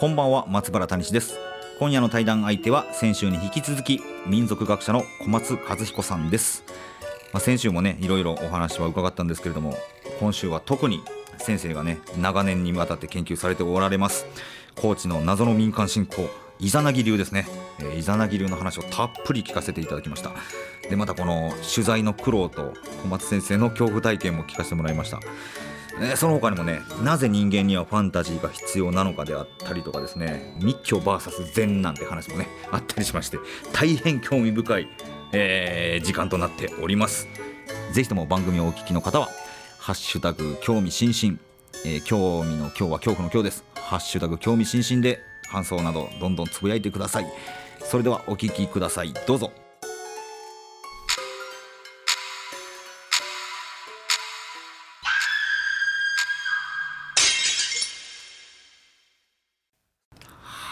こんばんは松原谷氏です。今夜の対談相手は先週に引き続き民族学者の小松和彦さんです、まあ、先週もねいろいろお話は伺ったんですけれども今週は特に先生がね長年にわたって研究されておられます高知の謎の民間信仰イザナギ流ですね、えーイザナギ流の話をたっぷり聞かせていただきました。でまたこの取材の苦労と小松先生の恐怖体験も聞かせてもらいました。えその他にもねなぜ人間にはファンタジーが必要なのかであったりとかですね密教 VS 禅なんて話もねあったりしまして大変興味深い、えー時間となっております。ぜひとも番組をお聞きの方は「ハッシュタグ興味津々」えー興味の今日は恐怖の今日です「ハッシュタグ興味津々」で感想などどんどんつぶやいてください。それではお聞きください。どうぞ。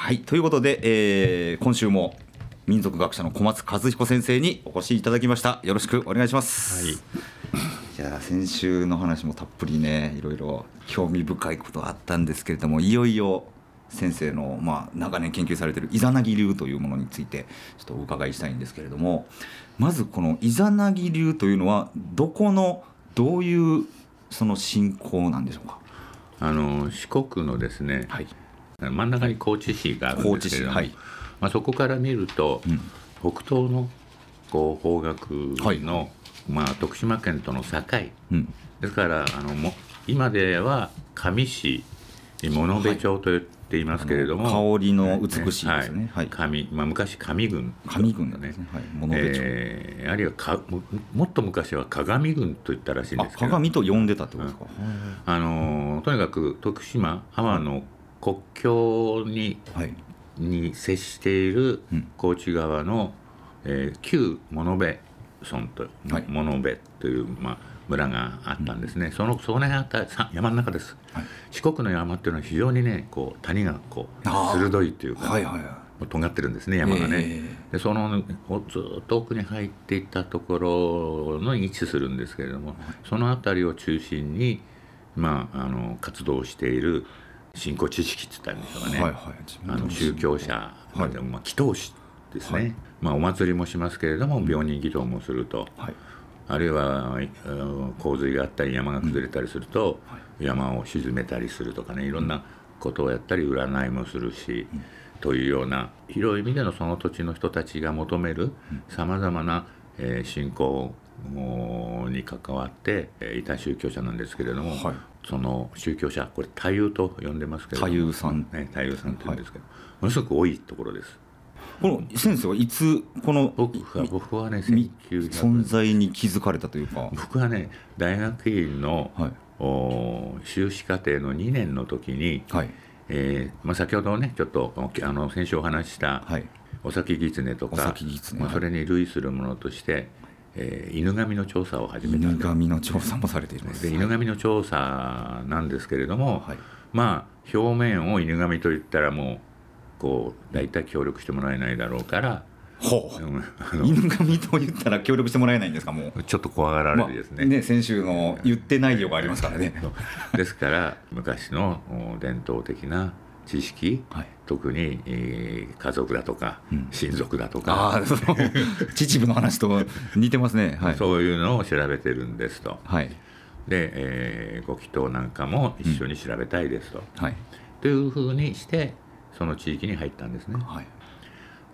はいということで、えー今週も民族学者の小松和彦先生にお越しいただきました。よろしくお願いします、はい。いや先週の話もたっぷりねいろいろ興味深いことがあったんですけれどもいよいよ先生の、まあ、長年研究されているイザナギ流というものについてちょっとお伺いしたいんですけれどもまずこのイザナギ流というのはどこのどういうその信仰なんでしょうか？あの四国のですね、はい真ん中に高知市があるん高ですけれども、はい。まあ、そこから見ると、うん北東のこう方角の、まあ、徳島県との境。うん。ですからあのも今では上市物部町と言っていますけれども、香りの美しいですね。はい。上まあ、昔上郡上郡なんですね。はい。物部町、えーあるいはかももっと昔は鏡郡と言ったらしいんあですけど。鏡と呼んでたってことですか、あのーとにかく徳島浜の国境にはい。に接しているうん。高知川の、えー旧物部村と、はい。物部という、まあ、村があったんですね、そのその辺あったさ山の中です、はい。四国の山っていうのは非常にねこう谷がこう鋭いというか、はいはいは尖ってるんですね山がね、えでそのおずっと奥に入っていったところの位置するんですけれども、その辺りを中心に、まあ、あの活動している信仰知識って言ったらいいんでしょうかね、はいはい。あの宗教者、はい。まあ、祈祷師ですね、はい。まあ、お祭りもしますけれども病人祈祷もすると、はい。あるいは洪水があったり山が崩れたりすると、山を沈めたりするとかねいろんなことをやったり占いもするし、というような広い意味でのその土地の人たちが求めるさまざまな、えー信仰に関わってえーいた宗教者なんですけれども、はい。その宗教者これ太夫と呼んでますけれども太夫さん。ね、太夫さんというんですけど、ものすごく多いところです。この先生はいつこの僕は僕はねみ1900存在に気づかれたというか。僕はね大学院の、はい。お修士課程の2年の時に、はい。えーまあ、先ほどねちょっとあの先週お話ししたはい。お先狐とおか、まあ、はい。それに類するものとして、えー犬神の調査を始めた。犬神の調査もされているんです。で犬神の調査なんですけれども、はい。まあ表面を犬神と言ったらもうこう大体協力してもらえないだろうから、ほう。うん。あの犬神と言ったら協力してもらえないんですかもう。ちょっと怖がられてですね,、まあ先週の言ってない量がありますからね。ですから昔のお伝統的な知識、はい。特に、えー家族だとか、うん。親族だとあか秩父の話と似てますね。はい。そういうのを調べてるんですと。はい。で、えーご祈祷なんかも一緒に調べたいですと、はい。というふうにしてその地域に入ったんですね。はい。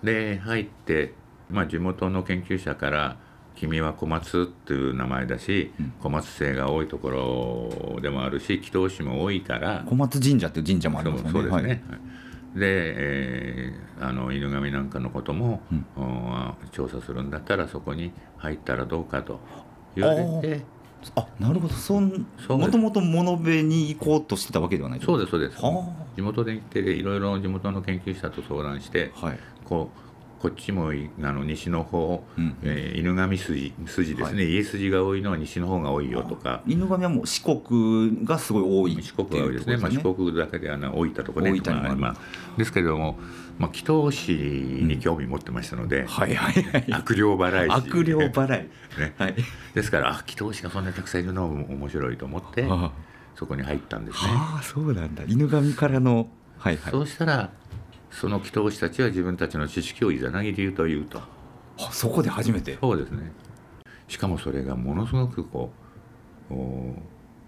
で入って、まあ、地元の研究者から「君は小松」っていう名前だし、うん。小松生が多いところでもあるし祈祷師も多いから小松神社っていう神社もありますもんね。そうですね、はい。で、えーあの犬神なんかのことも、うん。お調査するんだったらそこに入ったらどうかと言われて。あなるほど。そんそもともと物部に行こうとしてたわけではないそうですそうです。は地元で行っていろいろ地元の研究者と相談して、あはい。こうこっちもいあの西の方、うん。えー犬神筋筋ですね、家筋が多いのは西の方が多いよとか。犬神はもう四国がすごい多い四国が多いですね。まあ、四国だけではな大分とかね大分にもある。まあまあですけれども、まあ、祈祷師に興味持ってましたので、はいはいはい。悪霊払い師悪霊払い。ね。はい。ですからあ祈祷師がそんなにたくさんいるのも面白いと思ってあ。そこに入ったんですね。あそうなんだ。犬神からの。はいはい。そうしたらその祈祷師たちは自分たちの知識をいざなぎ理由というと。あそこで初めて？そうですね。しかもそれがものすごくこうお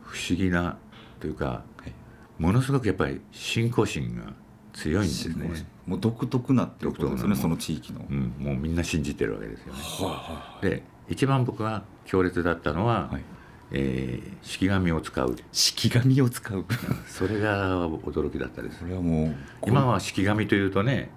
不思議なというかはい。ものすごくやっぱり信仰心が強いんですね、もう独特なってことですよねその地域の、うん、もうみんな信じてるわけですよね。はで一番僕が強烈だったのは、いはいえー式紙を使う。式紙を使う。こそれが驚きだったです。れはもう今は式紙というとね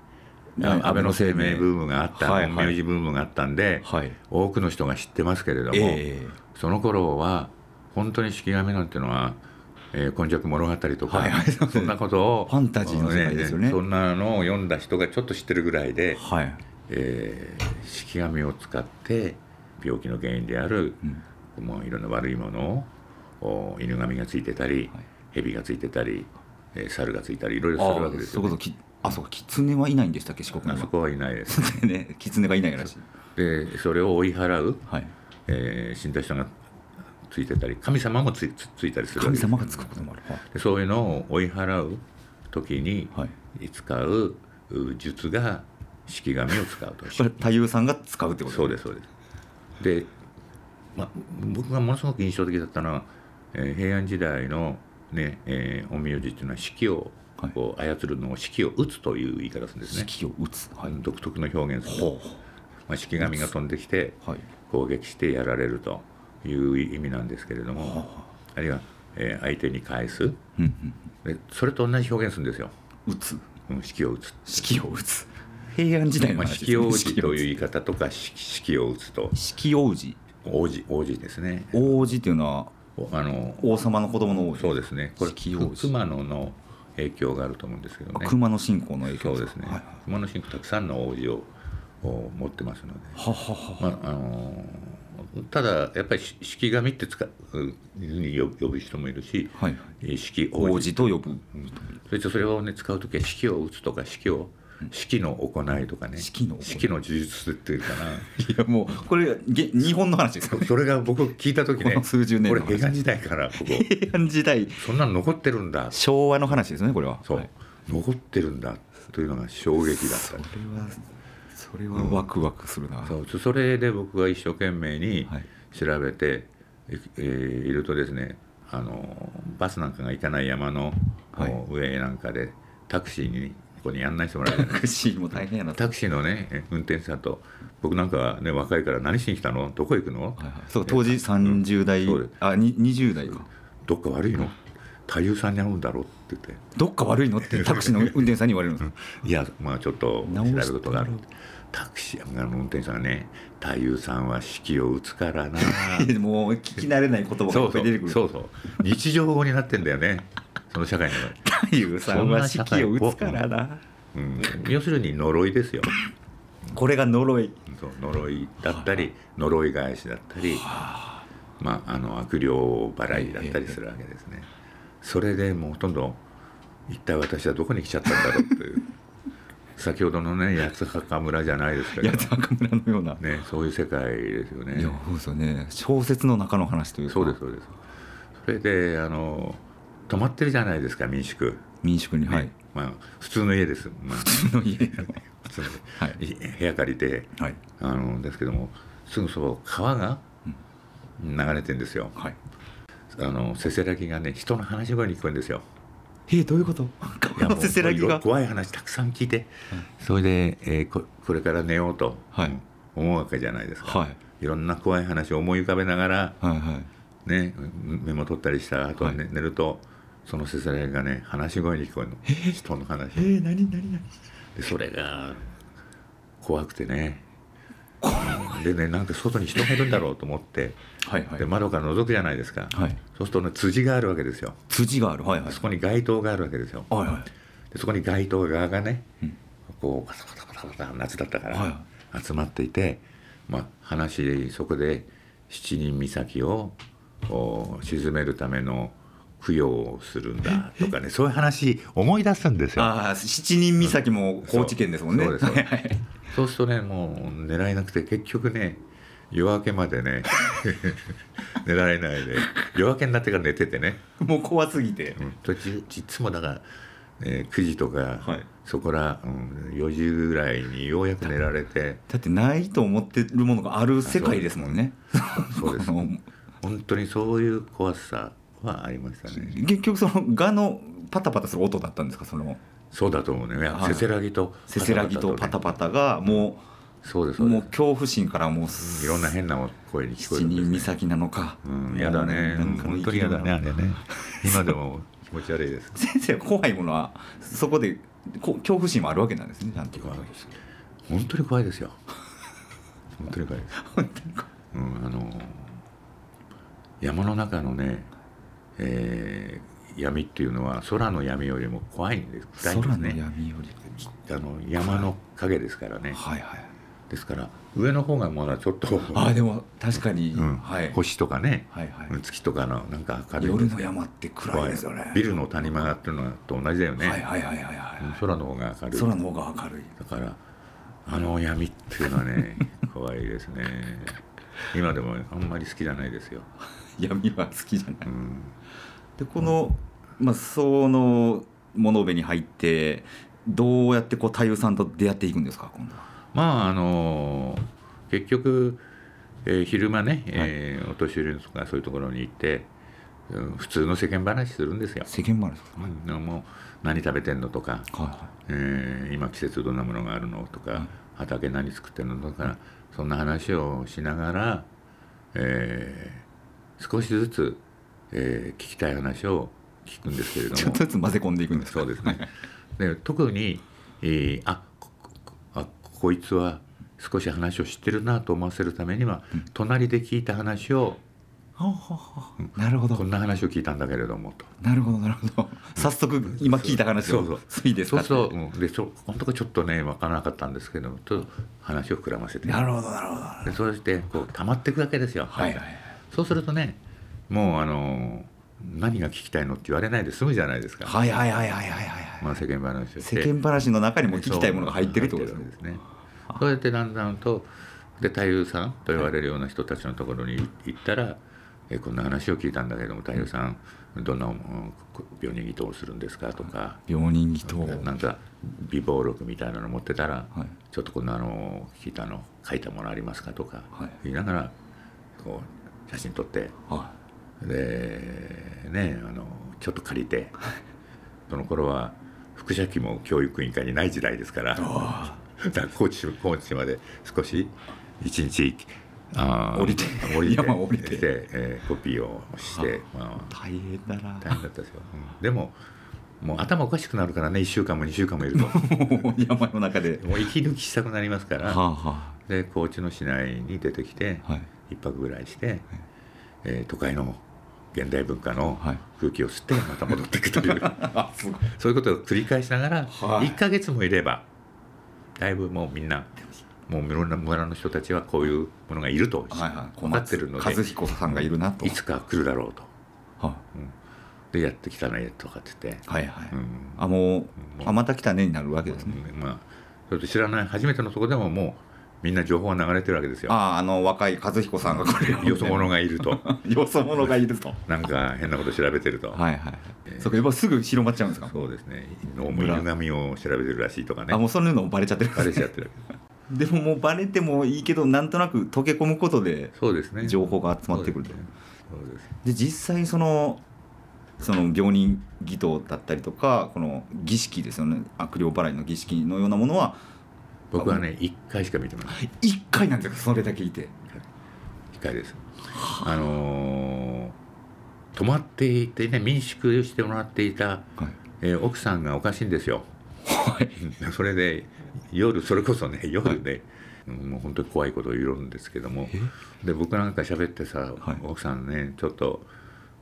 はい安倍の生命ブームがあったはいはい。本名字ブームがあったんで、はい。多くの人が知ってますけれども、えその頃は本当に式紙なんていうのは「えー、今昔物語」とか、はいはい。そんなことをファンタジーの世界ですよね。そんなのを読んだ人がちょっと知ってるぐらいえで、はい。えー式紙を使って病気の原因である、もういろんな悪いものをお犬神がついてたり、蛇がついてたり、えー猿がついたりいろいろするわけあですよ、ね。あそうか狐はいないんでしたっけ四国には。あそこはいないです。ね狐がいないらしい。でそれを追い払う、はい。えー死んだ人がついてたり神様もついつついたりする神様がつくこともある。はい。でそういうのを追い払う時にはい。使うう術が式紙を使うと。これ太夫さんが使うってことそうですそうです。で、まあ、僕がものすごく印象的だったのは、えー平安時代のね、えー陰陽師っていうのは式をはい。こう操るのを式を打つという言い方するんですね、式を打つ。はい。独特の表現するまあ、式紙が飛んできて攻撃してやられるという意味なんですけれどもあるいは、えー相手に返す。うんうんでそれと同じ表現するんですよ、打つ。うん、式を打つ式を打つ。平安時代のまあ、話式王子というう言い方とか式打つと。式王子王子王子ですね。王子っていうのはおあの王様の子供の王子。そうですね。これ熊野の影響があると思うんですけどね。熊野信仰の影響。そうですね、はい熊野信仰たくさんの王子をお持ってますので、はははまああのただやっぱりし式神って使うに呼ぶ人もいるし、はいえ式王子。と呼ぶそれとそれをね使う時は式を打つとか式を式の行いとかね。式の式の呪術っていうかな。いやもうこれげ日本の話です。よそれが僕聞いた時ねこの数十年これ平安時代からここ。平安時代。そんなの残ってるんだ。昭和の話ですねこれは。そう、はい。残ってるんだというのが衝撃だった。それはそれはワクワクするな、そう。それで僕が一生懸命にはい。調べて、ええーいるとですねあのバスなんかが行かない山の、上なんかでタクシーにここに案内してもらえるタクシーも大変やな。タクシーのねえ運転手さんと僕なんかはね若いから何しに来たの？どこ行くの、はいはい。そう当時30代、そうです。あに20代か。どっか悪いの？太夫さんに会うんだろう？って言って。どっか悪いの？って タクシーの運転手さんに言われるんですいやまあちょっと調べることがある。タクシーの運転手さんがね太夫さんは式を打つからな。もう聞き慣れない言葉が出てくる。そうそう。日常語になってんだよね。その社会の中で、太夫さんは式を打つからな。うん、要するに呪いですよ。これが呪い。そう呪いだったり呪い返しだったり、まあ、あの悪霊払いだったりするわけですね。それでもうほとんど一体私はどこに来ちゃったんだろうっていう。先ほどのね八幡村じゃないですけど。八幡村のような、ね、そういう世界ですよね。いやそうですよね。小説の中の話というか。そうですそうです。それであの泊まってるじゃないですか民宿、民宿に、ねはい。まあ、普通の家です、まあ、普通の家普通の家。はい部屋借りてはい。あのですけどもすぐそば川が流れてんですよ。はい。あのせせらぎがね人の話し声に聞こえるんですよ。えどういうこと？いやもうせせらぎが。怖い話たくさん聞いて、それで、えーここれから寝ようと、はい。思うわけじゃないですか、はい。いろんな怖い話を思い浮かべながら、はいはい。ね、メモ取ったりした後、はい。ね寝るとそのせせらぎがね話し声に聞こえるの。人の話。えー、何何何？でそれが怖くてね。でねなんか外に人がいるんだろうと思って。はいはい。で窓から覗くじゃないですか、はい。そうするとね辻があるわけですよ。辻がある。はいはい。そこに街灯があるわけですよ。はいはい。でそこに街灯側がね、うん。こうパタパタパタパタ夏だったから、は集まっていて、まあ、話そこで七人岬をこう沈めるための供養をするんだとかねそういう話思い出すんですよ。ああ七人岬も高知県ですもんね。そうそうです。そうするとねもう狙えなくて結局ね夜明けまでね寝られないで夜明けになってから寝ててね、もう怖すぎて。うん、とじいつもだから、えー9時とか、はい。そこら、うん、4時ぐらいにようやく寝られて。だってないと思ってるものがある世界ですもんね。そうです。本当にそういう怖さはありましたね。結局そのガのパタパタする音だったんですか？そのそうだと思うね。はい。せせらぎとせせらぎとパタパパタがもそうですうそうです。もう恐怖心からもういろんな変な声に聞こえるんです、ね、岬なのか。うん、やだね。なんかの本当にやだねあれね。今でも気持ち悪いです。先生怖いものはそこでこ恐怖心もあるわけなんですねちゃんと。本当に怖いですよ。本当に怖いです。うん、あの山の中のね、えー闇っていうのは空の闇よりも怖いんです。暗いんで空のすね闇よりあの山の影ですからね、はい。はい。ですから上の方がまだちょっと、ああでも確かに、うん。はい。星とかね、はい。はい。うん月とかのなんか明るい。ん夜の山って暗いですよね。ビルの谷間っていうのと同じだよね、はい。はい。はい。はい。はい、うん。空の方が明るい。空の方が明るい。だからあの闇っていうのはね怖いですね。今でもあんまり好きじゃないですよ、闇は好きじゃない、うん、でこの、まあ、その物部に入ってどうやってこう太夫さんと出会っていくんですか今度は。まああの結局、えー昼間ね、えーお年寄りとかそういうところに行って、うん普通の世間話するんですよ、世間話ですか、うん。もう何食べてんのとか、はいはえー今季節どんなものがあるのとか、はい。畑何作ってるのとか、そんな話をしながら、えー少しずつ、えー聞きたい話を聞くんですけれどい、ちょもっとずつ混ぜ込んでいくんですか？そうですね。で特に、えーああこいつは少し話を知ってるなと思わせるためには、隣で聞いた話をなるほど。こんな話を聞いたんだけれどもと。なるほどなるほど。早速今聞いた話そうをいいですか？そうそう、うん、でそこのとこちょっとね分からなかったんですけどもと話を膨らませて。なるほどなるほど。でそうしてこう溜まっていくわけですよ、はいはいそうするとねもうあの何が聞きたいのって言われないで済むじゃないですか、はいはいはいはいはいはいまあ、世間話世間話の中にも聞きたいものが入ってるってことですね。そうやってだんだんとで太夫さんと言われるような人たちのところに行ったら、えこんな話を聞いたんだけども太夫さんどんなうん病人祈祷をするんですかとか、病人祈祷なんか備忘録みたいなの持ってたら、はい。ちょっとこんなの聞いたの書いたものありますかとかはい。言いながらこう写真撮って。はでねあのちょっと借りて。その頃は副社機も教育委員会にない時代ですから。高知高知まで少し一日あー降りて降りて山を降りて。えーコピーをして、まあ、大変だな。大変だったですよ、うん。でももう頭おかしくなるからね。1週間も2週間もいると。も う山の中で。もう息抜きしたくなりますから、はあはで高知の市内に出てきて、はい一泊ぐらいして、えー都会の現代文化のはい。空気を吸ってまた戻っていくという、あすごい。そういうことを繰り返しながら、はい。1ヶ月もいればだいぶもうみんなもういろんな村の人たちはこういうものがいるとはいはい。分かってるので、和彦さんがいるなと。いつか来るだろうと。はでやってきたねとかって言って、はいはい。うん。あももううあまた来たねになるわけですね。うん。まあそれと知らない初めてのとこでももうみんな情報が流れてるわけですよ。あああの若い和彦さんがこれをよそ者がいると。よそ者がいると。なんか変なこと調べてると、はいはいえー。そうかやっぱすぐ広まっちゃうんですか？そうですね。どうも犬神を調べてるらしいとかね。あもうそういうのもバレちゃってる。バレちゃってる でももうバレてもいいけどなんとなく溶け込むことでそうですね。情報が集まってくると。そうでで実際そのその病人祈祷だったりとかこの儀式ですよね。悪霊払いの儀式のようなものは僕はね1回しか見てません。1回なんですか？それだけいて。1回です。あのー泊まっていてね民宿してもらっていた、はい。えー奥さんがおかしいんですよ。はい。それで夜それこそね夜で、うんもう本当に怖いことを言うんですけども。で僕なんか喋ってさ、はい。奥さんねちょっと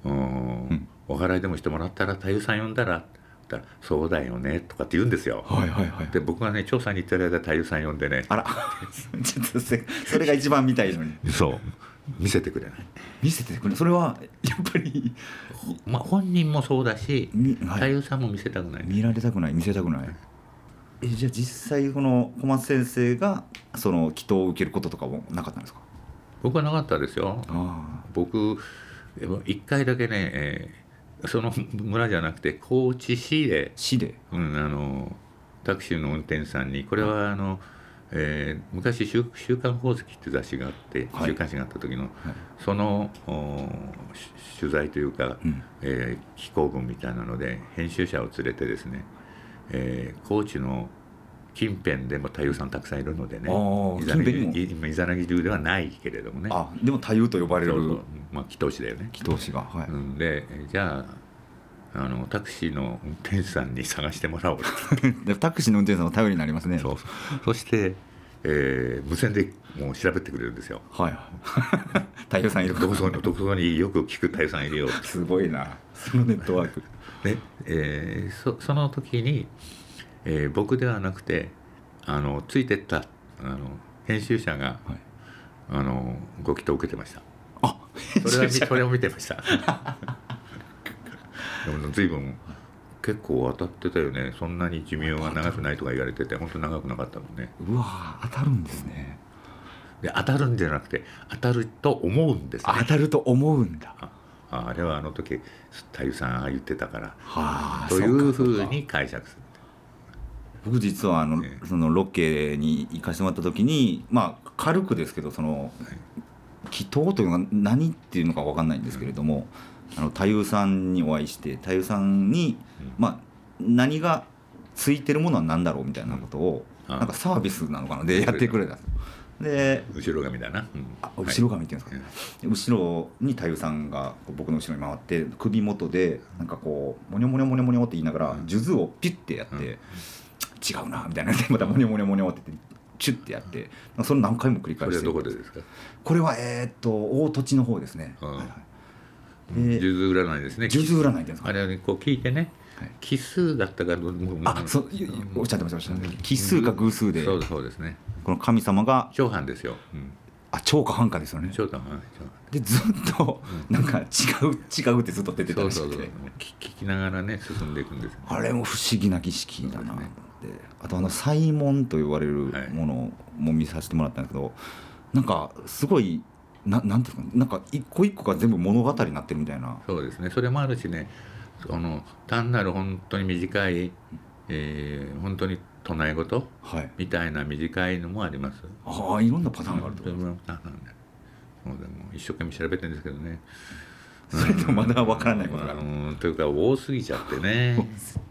うんお祓いでもしてもらったら太夫さん呼んだら?」ったら「そうだよね」とかって言うんですよ。はいはいはい。で僕がね調査に行ってる間太夫さん呼んでね。あら。ちょっとせそれが一番見たいのに。そう。見せてくれない。見せてくれそれはやっぱり。まあ、本人もそうだしみはい。太夫さんも見せたくない、見られたくない見せたくない。えじゃあ実際この小松先生がその祈祷を受けることとかもなかったんですか？僕はなかったですよ。あ僕一回だけね、えーその村じゃなくて高知市で、市で？うん、あのタクシーの運転手さんにこれはあの、えー昔週「週刊宝石」って雑誌があって、はい。週刊誌があった時の、そのおし取材というか、うん。えー寄稿文みたいなので編集者を連れてですね、えー高知の近辺でも太夫さんたくさんいるのでね。今イザナギ流ではないけれどもね。あでも太夫と呼ばれる。まあ祈祷師だよね、祈祷師がはい、うん、でじゃああのタクシーの運転手さんに探してもらおう。でタクシーの運転手さんの頼りになりますね。そうそして、えー無線でもう調べてくれるんですよ。はい。太夫さんいる。どこそどこによく聞く太夫さんいるよ。すごいな。そのネットワーク。で、えーそその時に、えー僕ではなくてあのついてったあの編集者が、はい。あのご祈祷を受けてました。あそれは見それを見てました。でも随分結構当たってたよね。そんなに寿命が長くないとか言われてて本当長くなかったもんね。うわ当たるんですね。で当たるんじゃなくて当たると思うんですね。当たると思うんだ。ああれはあの時太夫さん言ってたからはあというふうに解釈する僕実はあの、ええ。そのロケに行かせてもらった時にまあ軽くですけどその祈祷というのが何っていうのか分かんないんですけれども、あの太夫さんにお会いして太夫さんに、まあ何がついてるものは何だろうみたいなことを、うんあ。なんかサービスなのかなでやってくれたんですよ。で後ろ髪だな、うん。あ後ろ髪っていうんですか、で後ろに太夫さんが僕の後ろに回って首元でなんかこうモニョモニョモニョモニョって言いながら数珠をピュッてやって、うん違うなみたいな。でまたモニョモニョモニョって言ってチュッてやってそれ何回も繰りこれは返してどこでですか？これはえーっと大土地の方ですね、うんはいはい。数で珠占いですね。数珠占いですかあれはねこう聞いてねはい。奇数だったかどもうあそういおっしゃってました奇数か偶数でそうそうですね。この神様が長藩ですよ、うん、あ超か半かですよね。長藩はでずっとなんか違う違うってずっと出てたそうそうそう。らしくて聞聞きながらね進んでいくんですよあれも不思議な儀式だな。と思ってあとあの祭文と言われるものも見させてもらったんですけど、なんかすごいななんていうんですかなんか一個一個が全部物語になってるみたいな。そうですね。それもあるしね。その単なる本当に短い、えー本当に唱え事はい。みたいな短いのもあります。ああいろんなパターンがあると。そうでも一生懸命調べてるんですけどね。それでもまだわからないことが。あるうんというか多すぎちゃってね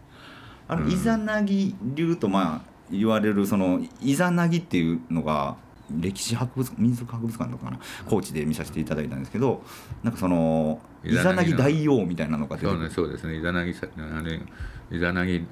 あのイザナギ流とまあ言われるそのイザナギっていうのが歴史博物民族博物館とかかな。高知で見させていただいたんですけどなんかそのイザナギ大王みたいなのが出てそうねそうですね。イザナギさあれイザナギ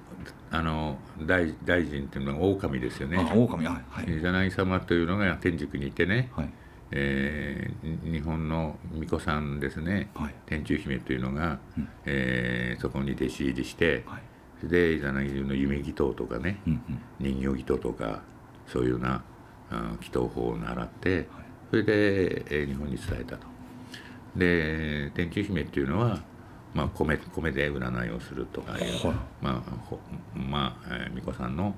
あの大大臣っていうのは狼ですよね。あ狼。はいはい。イザナギ様というのが天竺にいてね、はい。えー日本の巫女さんですね、はい。天中姫というのが、うん。えーそこに弟子入りして、はいでイザナギ流の夢祈祷とかね、うんうん。人形祈祷とかそういうようなあ祈祷法を習ってそれで、えー日本に伝えたと。で天中姫っていうのは、まあ、米米で占いをするとかいう、はいまあほまあ、えー巫女さんの、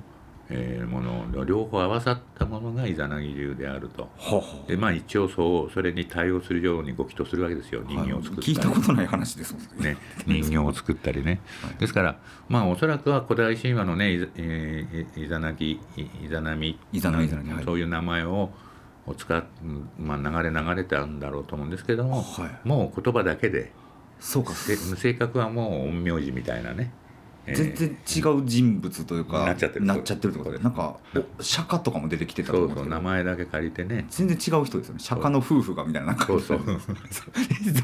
えーものを両方合わさったものがイザナギ流であると。ははでまあ一応そうそれに対応するようにご祈祷するわけですよ人形を作ったり、聞いたことない話ですもん。ねね、人形を作ったりね、ですからまあおそらくは古代神話のねいざ,、えーいざなぎいいざなみイザナギイザナギはい。そういう名前をを使っ、まあ、流れ流れたんだろうと思うんですけども、はい。もう言葉だけで。そうか。せ性格はもう陰陽師みたいなね、えー全然違う人物というかなっちゃってる。なっちゃってるってことでなんかお釈迦とかも出てきてたとそうそう名前だけ借りてね。全然違う人ですよね。釈迦の夫婦がみたいななんかそうそう。ど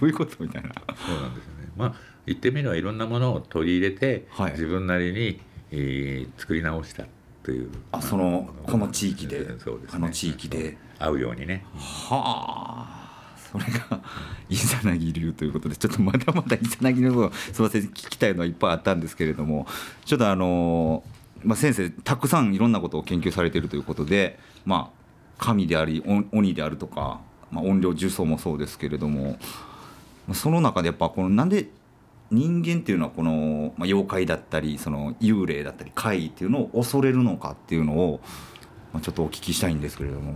ういうことみたいな。そうなんですよね。まあ言ってみればいろんなものを取り入れて、はい。自分なりに、えー作り直したという。あそのこの地域でそうですね。あの地域で。合うようにね。はあそれがイザナギ流ということでちょっとまだまだイザナギのことすみません聞きたいのはいっぱいあったんですけれどもちょっとあのまあ、先生たくさんいろんなことを研究されているということでまあ神であり鬼であるとか、まあ、怨霊呪詛もそうですけれどもその中でやっぱこのなんで人間っていうのはこの、まあ、妖怪だったりその幽霊だったり怪異っていうのを恐れるのかっていうのを、まあ、ちょっとお聞きしたいんですけれども。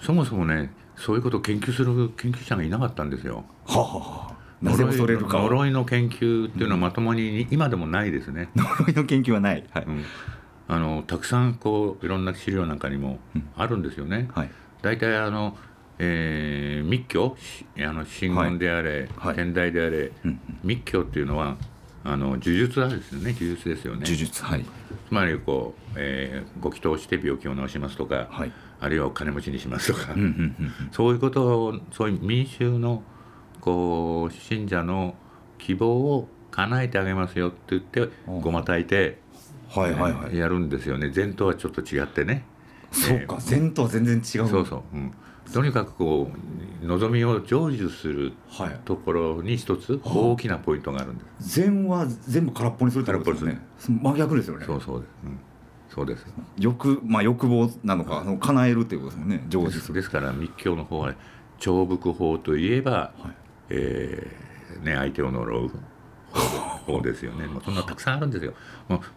そもそもねそういうことを研究する研究者がいなかったんですよ。はあはあ、呪いの研究っていうのはまともに今でもないですね。呪いの研究はない。はい。うんあのたくさんこういろんな資料なんかにもあるんですよね。はい。大体あの、えー密教？しあの真言であれ、はい天台であれ、うん密教っていうのはあの呪術なんですよね呪術ですよね。呪術はい。つまりこう、えーご祈祷して病気を治しますとか、はい。あるいはお金持ちにしますとか、うんうんうんそういうことをそういう民衆のこう信者の希望を叶えてあげますよって言ってうんごまたいて、はいはいはい。やるんですよね禅とはちょっと違ってね。そうか。禅とは全然違う。そうそう、うん、とにかくこう望みを成就するはい。ところに一つ大きなポイントがあるんです。禅は全部空っぽにするってことですよね。真逆ですよね。そうそうです、うん、そうです。欲まあ欲望なのか、あの叶えるっていうことですもんね。成就。ですから密教の方は重複法といえば、はい。えーね、相手を呪う方ですよねもうそんなたくさんあるんですよ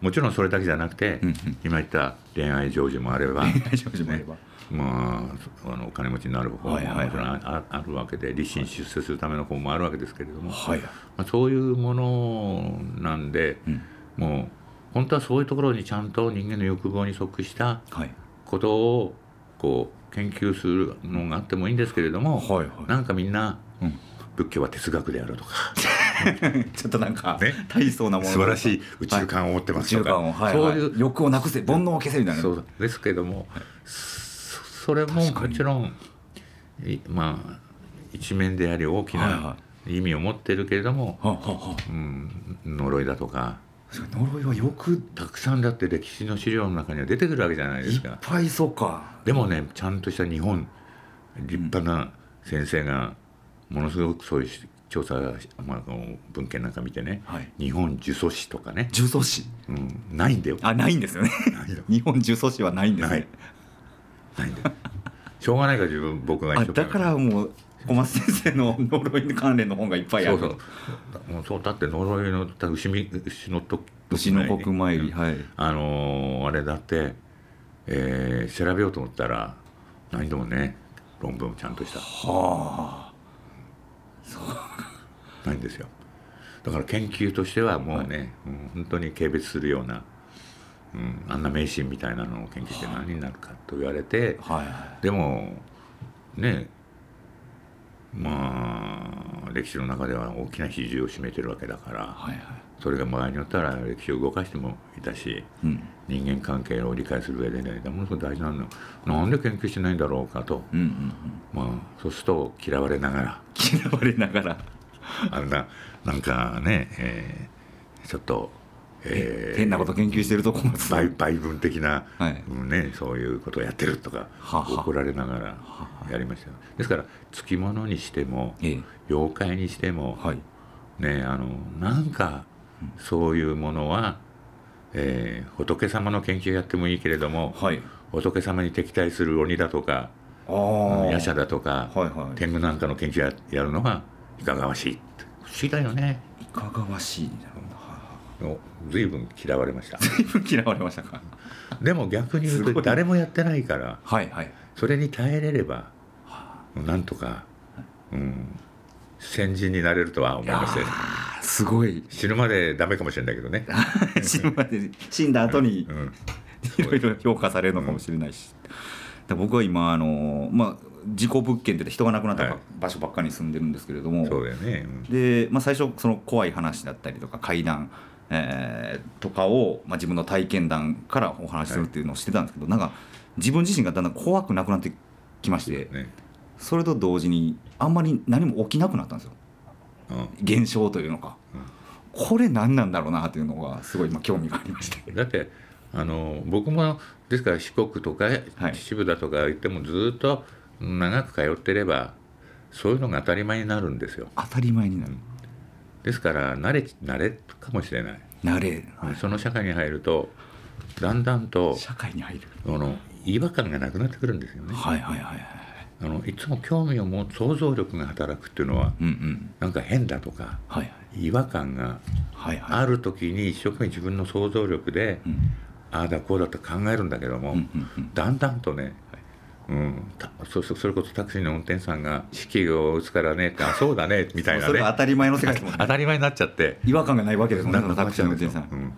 もちろんそれだけじゃなくて、うんうん今言った恋愛成就もあれば成就もあればまあ、あのお金持ちになる方ももちはいはい。はいろんあるわけで立身出世するための方もあるわけですけれども、はい。まあ、そういうものなんで、うん。もう本当はそういうところにちゃんと人間の欲望に即したはい。ことをこう研究するのがあってもいいんですけれども、はいはい。なんかみんな、うん。仏教は哲学であるとか。ちょっとなんかね。大層なもの。素晴らしい宇宙観を持ってますとか、宇宙観を、はいそうはいいう欲をなくせ煩悩を消せみたいな。そうですけども、そそれももちろんいまあ一面であり大きな意味を持ってるけれども、はあはあはあ。うん、呪いだとか。呪いはよくたくさんだって歴史の資料の中には出てくるわけじゃないでいっすか。ぱいそうか。でもねちゃんとした日本立派な先生がものすごくそういう調査、まあ、文献なんか見てね、はい。日本呪詛師とかね、呪詛師。うん、ないんだよ。あないんですよね。日本呪詛師はないんですない。ねないんだよしょうがないから自分僕が一生懸命。あだからもう小松先生の呪い関連の本がいっぱいある。そうそう。もうそうだって呪いのだ牛み牛のと牛の国参りはい。あのーあれだって、えー調べようと思ったら何でもね論文をちゃんとした。はないんですよ。だから研究としてはもうね、うん本当に軽蔑するような、うん、あんな迷信みたいなのを研究して何になるかと言われてあはいはでもねまあ歴史の中では大きな比重を占めてるわけだから、いはいはい。それが場合によったら歴史を動かしてもいたしうん。人間関係を理解する上でねものすごく大事なのなんで研究しないんだろうかと、うんうんうん。まあ、そうすると嫌われながら。嫌われながら。あんななんかね、えーちょっと、えー。変なこと研究してると小松さ倍ん倍分的な、はい。うんね、そういうことをやってるとかはは怒られながらやりました。よですからつきものにしてもええ。妖怪にしても、はい。ねあのなんかそういうものは、えー仏様の研究やってもいいけれども、はい。仏様に敵対する鬼だとか夜叉だとか、はいはい。天狗なんかの研究ややるのがいかがわしいって。不思議だよね。いかがわしいなるほどは随分嫌われました。い随分嫌われましたか。でも逆に言うと誰もやってないからはいはい。それに耐えれればなんとか、うん、先人になれるとは思いますよあーすごい。死ぬまでダメかもしれないけどね、死ぬまで死んだ後にうん、いろいろ評価されるのかもしれないし、だから僕は今あのまあ事故物件って人が亡くなったはい。場所ばっかりに住んでるんですけれども、そうだよね、うん。で、まあ、最初その怖い話だったりとか怪談、えーとかを、まあ、自分の体験談からお話しするっていうのをしてたんですけど、なんか自分自身がだんだん怖くなくなってきましてね。それと同時にあんまり何も起きなくなったんですよ。うん。現象というのか、これ何なんだろうなっていうのがすごい今興味がありまして。だってあの僕もですから四国とかはい。秩父だとか言ってもずっと長く通ってればそういうのが当たり前になるんですよ。当たり前になるですから慣れ慣れかもしれない、慣れ、はい。その社会に入るとだんだんと社会に入る。あの違和感がなくなってくるんですよね。はいはいはいはい。あのいつも興味を持つ想像力が働くっていうのはうんうん。なんか変だとかはいはい。違和感がはいはい。ある時に一生懸命自分の想像力で、うん。ああだこうだって考えるんだけども、うんうんうん。だんだんとね、うん、たそそそれこそタクシーの運転手さんが「式を打つからね」って「あそうだね」みたいなね。それが当たり前の世界ですもんね。当たり前になっちゃって。違和感がないわけですもんねなタクシーの運転手さん。うん。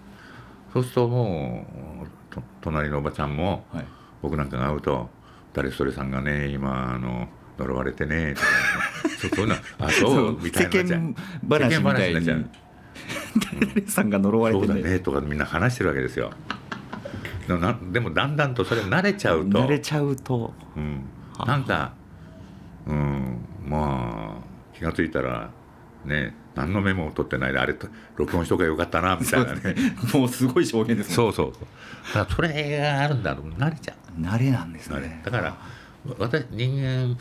そうするともうと隣のおばちゃんも、はい。僕なんかが会うと「誰それさんがね今あの呪われてね」とか、ね、そそういうの「あ そう」みたいな世間話みたい誰さんが呪われそうだてねねとかみんな話してるわけですよでもなでもだんだんとそれ慣れちゃうと。慣れちゃうと。うん、なんか、うん、まあ気が付いたらね何のメモを取ってないであれと録音しとけばよかったなみたいなね。もうすごい証言ですね。そうそうそう。だからそれがあるんだろう。慣れちゃう。慣れなんですね。だから私人間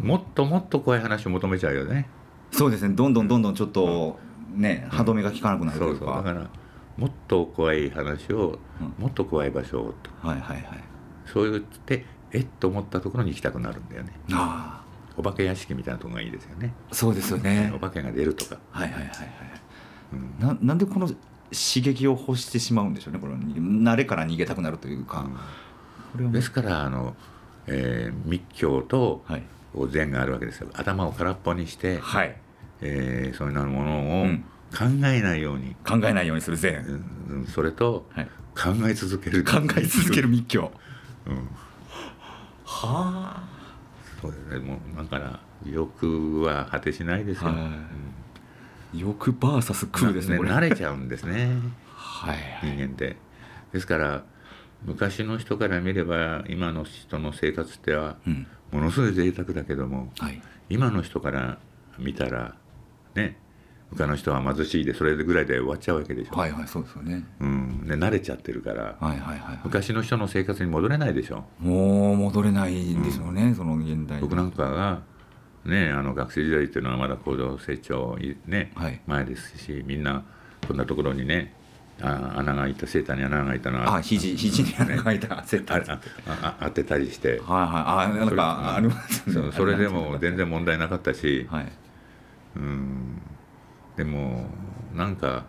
もっともっと怖い話を求めちゃうよね。そうですね。どんどんどんどんちょっとね歯止めが効かなくなるとそいううかそう。だからもっと怖い話をうん。もっと怖い場所をと。はいはいはい。そう言ってえっと思ったところに行きたくなるんだよね。あお化け屋敷みたいなところがいいですよね。あそうですよね。お化けが出るとか、はいはいはいはいうん。ななんでこの刺激を欲してしまうんでしょうねこの慣れから逃げたくなるというか、うですからあの、えー密教と禅があるわけですよ。頭を空っぽにして、はい。えーそういうものをうん考えないように、考えないようにする禅、うんうんそれとはい、考え続ける。考え続ける密教。うん、はあそうですね。もうだから欲は果てしないですよ、はい。うん。欲バーサス空ですね慣れちゃうんですね。はい。人間って。ですから昔の人から見れば今の人の生活ってはうん。ものすごい贅沢だけども、はい。今の人から見たらね他の人は貧しいでそれぐらいで終わっちゃうわけでしょ、はいはいそうですよね。うん、で慣れちゃってるから。はいはいはいはい。昔の人の生活に戻れないでしょ。もう戻れないんでしょうね、その現代。僕なんかが、ね、あの学生時代っていうのはまだ高度成長、ねはい。前ですしみんなこんなところにねあ穴が開いたセーターに穴が開いたのはあ肘肘に穴が開いたセットあはいはいああ当てたりして。あなんかありますね。それでも全然問題なかったし、はい。うんでもなんか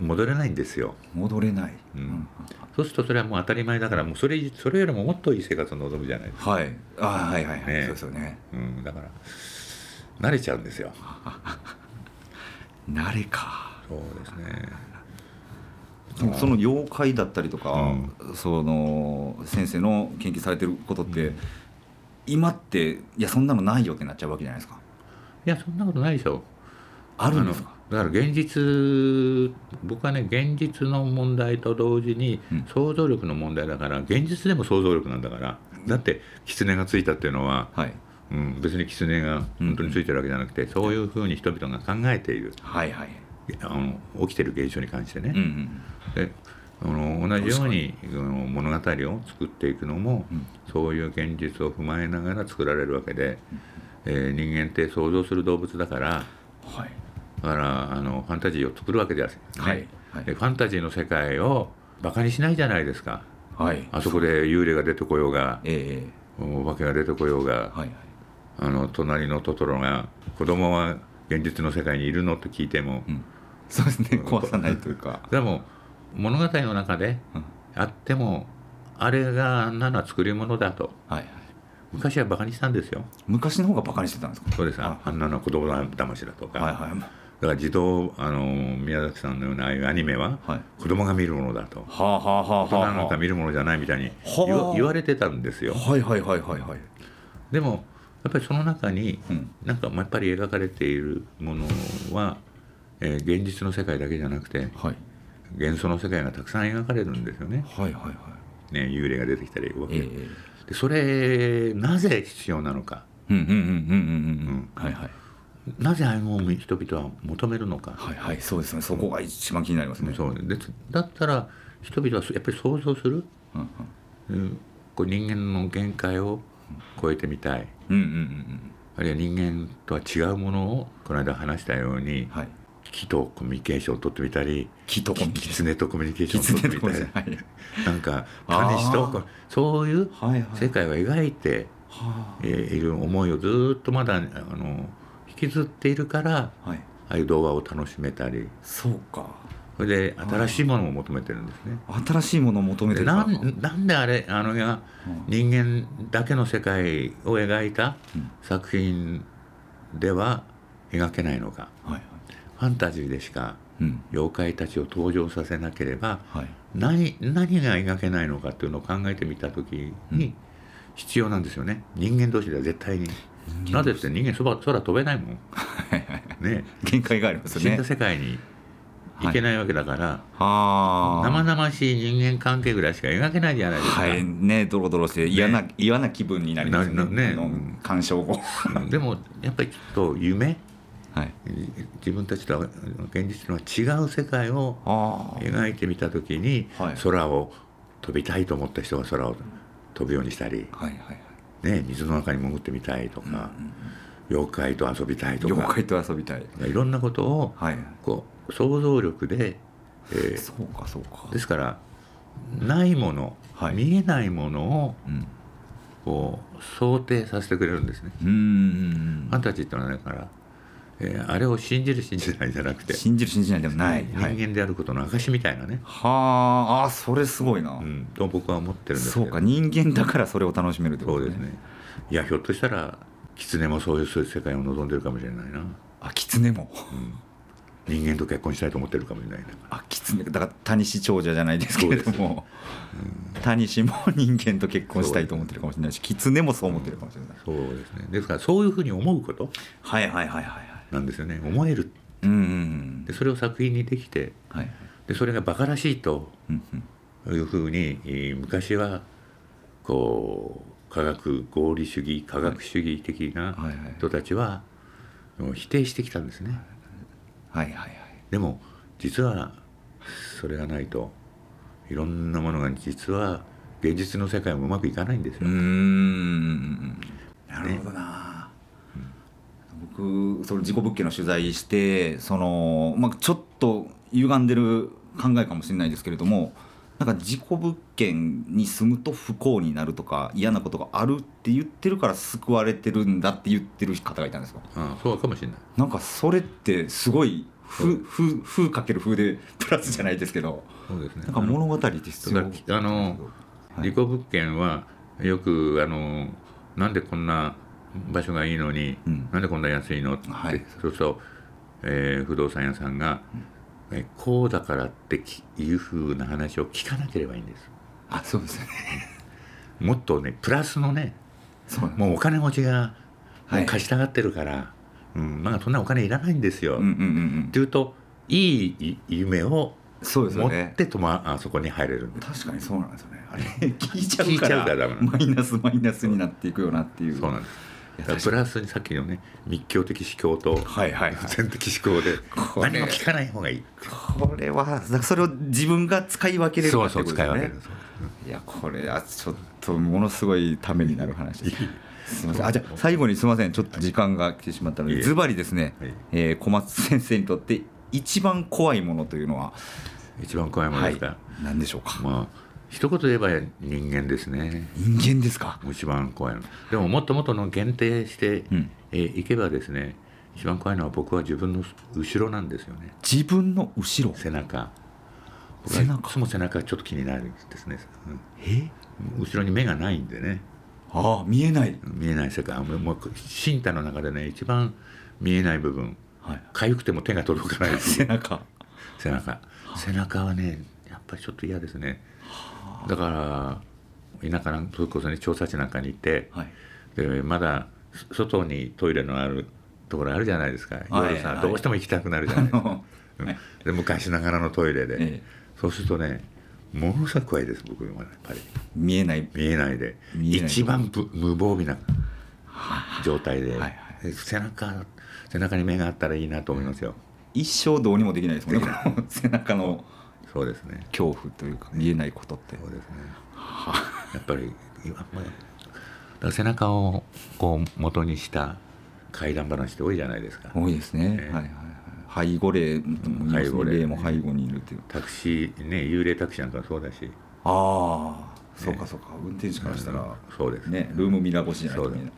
戻れないんですよ。戻れない、うん。そうするとそれはもう当たり前だからもうそれそれよりももっといい生活を望むじゃないですか、はい。あはいはいはい、ね。そうですよね。うん、だから慣れちゃうんですよ。慣れか。そうですね。その妖怪だったりとか、その先生の研究されてることって、今っていやそんなのないよってなっちゃうわけじゃないですか。いやそんなことないでしょあるんですか？だから現実僕はね現実の問題と同時にうん。想像力の問題だから現実でも想像力なんだからだって狐がついたっていうのは、はい。うん、別に狐が本当についてるわけじゃなくて、そういうふうに人々が考えている。はいはい。あの起きてる現象に関してね、うんうんであの同じようにあの物語を作っていくのも、うん。そういう現実を踏まえながら作られるわけで、えー人間って想像する動物だからはい。だからあのファンタジーを作るわけです、ね。はいはい。でファンタジーの世界をバカにしないじゃないですか。はい。あそこで幽霊が出てこようがえお化けが出てこようが、えはいはい。あの隣のトトロが子供は現実の世界にいるの？と聞いても、うん。そうですね。壊さないというか。でも物語の中でうん。あってもあれがあんなのは作り物だと。はいはい。昔はバカにしたんですよ。昔の方がバカにしてたんですか？そうです。あ。ああんなのは子供騙しだとか、はいはい。だから児童あの宮崎さんのようなああいうアニメははい。子供が見るものだと。はあはあはあ大人はあ。なんか見るものじゃないみたいにはあ。言われてたんですよ。はいはいはいはいはい。でもやっぱりその中にうん。なんかやっぱり描かれているものは、えー現実の世界だけじゃなくてはい。幻想の世界がたくさん描かれるんですよね。はいはいはい。ね幽霊が出てきたりええでそれなぜ必要なのか。うんうんうんうんうん。うん。はいはいなぜああいうものを人々は求めるのか、はいはいそうですね。そこが一番気になりますね。そう。でだったら人々はやっぱり想像する、うんうん。こう人間の限界を超えてみたい。うんうんうんうん。あるいは人間とは違うものをこの間話したように、はい。木とコミュニケーションを取ってみたり木とコミュニケーション。狐とコミュニケーションを取ってみたり。はい。なんかタニシとそういう世界を描いて、いる思いをずーっとまだあの引きずっているからあはい。ああいう動画を楽しめたり。そうか。それで新しいものを求めてるんですね。新しいものを求めてでるか。なんなんであれあのが人間だけの世界を描いたうん。作品では描けないのか。はいはい。ファンタジーでしかうん。妖怪たちを登場させなければはい。何何が描けないのかっていうのを考えてみた時に必要なんですよね。人間同士では絶対になぜって人間そば空飛べないもん。ね。限界がありますよね。死んだ世界に行けないわけだから、はあ。生々しい人間関係ぐらいしか描けないじゃないですか、はい。ねドロドロして嫌な、嫌な気分になりますよね。なね。鑑賞後うん。でもやっぱりきっと夢はい。自分たちとは現実とは違う世界をあ。描いてみた時に、はい。空を飛びたいと思った人が空を飛ぶようにしたり、あはいはいはいね、水の中に潜ってみたいとか、妖怪と遊びたいとか。妖怪と遊びたい。いろんなことをはい。こう想像力で、えーそうかそうか。ですからないもの、はい。見えないものをうん。こう想定させてくれるんですね。うんうんファンタジーってのはだから、えーあれを信じる信じないじゃなくて。信じる信じないでもない、人はい、間であることの証みたいなね、はああそれすごいな、うん、と僕は思ってるんですけど。そうか人間だからそれを楽しめるってことそうですね。いやひょっとしたら狐もそういう世界を望んでるかもしれないな。あ狐も？人間と結婚したいと思ってるかもしれないな。あ狐。だから谷氏長者じゃないですけれども、谷氏も人間と結婚したいと思ってるかもしれないし狐もそう思ってるかもしれない、そうですね。ですからそういうふうに思うこと。はいはいはいはいはいなんですよね。思える。うんうんうん。でそれを作品にできてはいでそれがバカらしいというふうにえー昔はこう科学合理主義科学主義的な人たちは否定してきたんですね。はいはいはい。でも実はそれがないといろんなものが実は現実の世界もうまくいかないんですよ、なるほどな、僕その事故物件の取材してその、まあ、ちょっと歪んでる考えかもしれないですけれどもなんか事故物件に住むと不幸になるとか嫌なことがあるって言ってるから救われてるんだって言ってる方がいたんですよ。ああそうかもしれない。なんかそれってすごい風風風かける風でプラスじゃないですけどそうですね。なんか物語って必要あのはい。事故物件はよくあのなんでこんな場所がいいのに、うん。なんでこんな安いの？って、はい。そうすると、えー不動産屋さんが、えこうだからってきいうふうな話を聞かなければいいんです。あそうですよねもっとねプラスのねそうもうお金持ちが貸したがってるから、うん、まあそんなお金いらないんですよ、うんうんうんうん。っていうといい夢をそうです持ってとまあそこに入れる。確かにそうなんですよね。あれ 聞いちゃうからマイナスマイナスになっていくよなっていう。そうなんですプラスにさっきのね密教的思考とはいはいはい。全的思考でこれ何も聞かない方がいい。これはそれを自分が使い分けれるそうかってことですよね使い分けるそう。いやこれはちょっとものすごいためになる話です。すみません。あじゃあ最後にすみません。ちょっと時間が来てしまったのでズバリですね、はい。えー小松先生にとって一番怖いものというのは？一番怖いものですか、何でしょうか？まあ一言で言えば人間ですね。人間ですか？一番怖いの。でももっともっとの限定して、うん。えーいけばですね一番怖いのは僕は自分の後ろなんですよね。自分の後ろ？背中。僕背中？はいつも背中がちょっと気になるんですね、えうん。後ろに目がないんでね。ああ見えない。見えない。世界もう身体の中でね一番見えない部分。はい。痒くても手が届かない部背分中。背中。背中はねやっぱりちょっと嫌ですねだから田舎なんそれこそね調査地なんかに行って、はい。でまだそ外にトイレのあるところあるじゃないですか、はい。夜さ、はいどうしても行きたくなるじゃないですか、で昔ながらのトイレで、ええ。そうするとねものすごく怖いです僕はやっぱり。見えない。見えないで。一番ぶ無防備な状態で、はいはい。背中背中に目があったらいいなと思いますよ、一生どうにもできないですもんね背中のそうですね。恐怖というか見えないことって。そうですね。やっぱり今背中をこう元にした怪談話って多いじゃないですか。多いですね、ええはいはいはい。背後霊とも背後霊霊も背後にいるという。タクシーね幽霊タクシーなんかもそうだし。ああそうかそうか。運転手からしたら、うんそうです。ねルームミラー越しじゃないと見え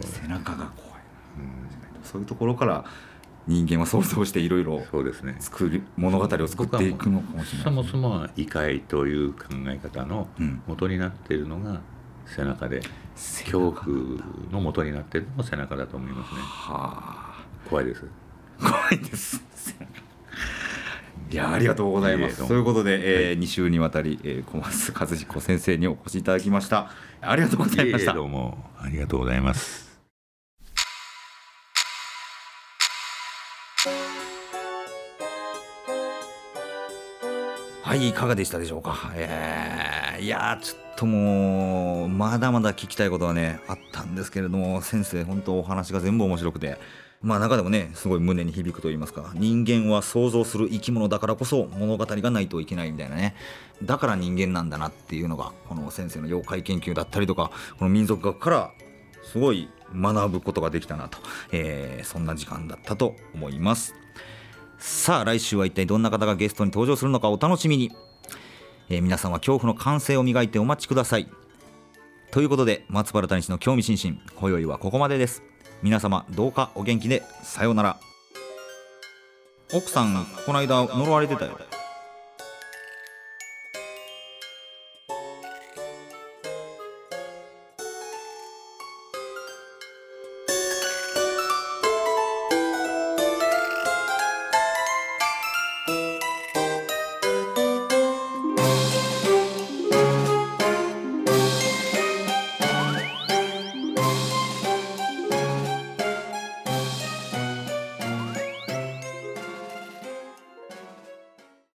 背中が怖い、そういうところから人間は想像していろいろそうですね。作る物語を作っていくのかもしれないそもそもは異界という考え方のうん。元になっているのが背中で背中。恐怖の元になっているのも背中だと思いますね。は怖いです。あ怖いです。いやありがとうございます。ということで、え2週にわたり、えー小松和彦先生にお越しいただきました。ありがとうございました。どうも。ありがとうございますはいいかがでしたでしょうか？えーいやちょっともうまだまだ聞きたいことはねあったんですけれども先生本当お話が全部面白くて。まあ中でもねすごい胸に響くと言いますか人間は想像する生き物だからこそ物語がないといけないみたいなね。だから人間なんだなっていうのがこの先生の妖怪研究だったりとかこの民族学からすごい学ぶことができたなと、えーそんな時間だったと思います。さあ来週は一体どんな方がゲストに登場するのかお楽しみに、えー皆さんは恐怖の歓声を磨いてお待ちください。ということで松原谷氏の興味津々。今宵はここまでです。皆様どうかお元気で。さようなら。奥さんこの間呪われてたよ。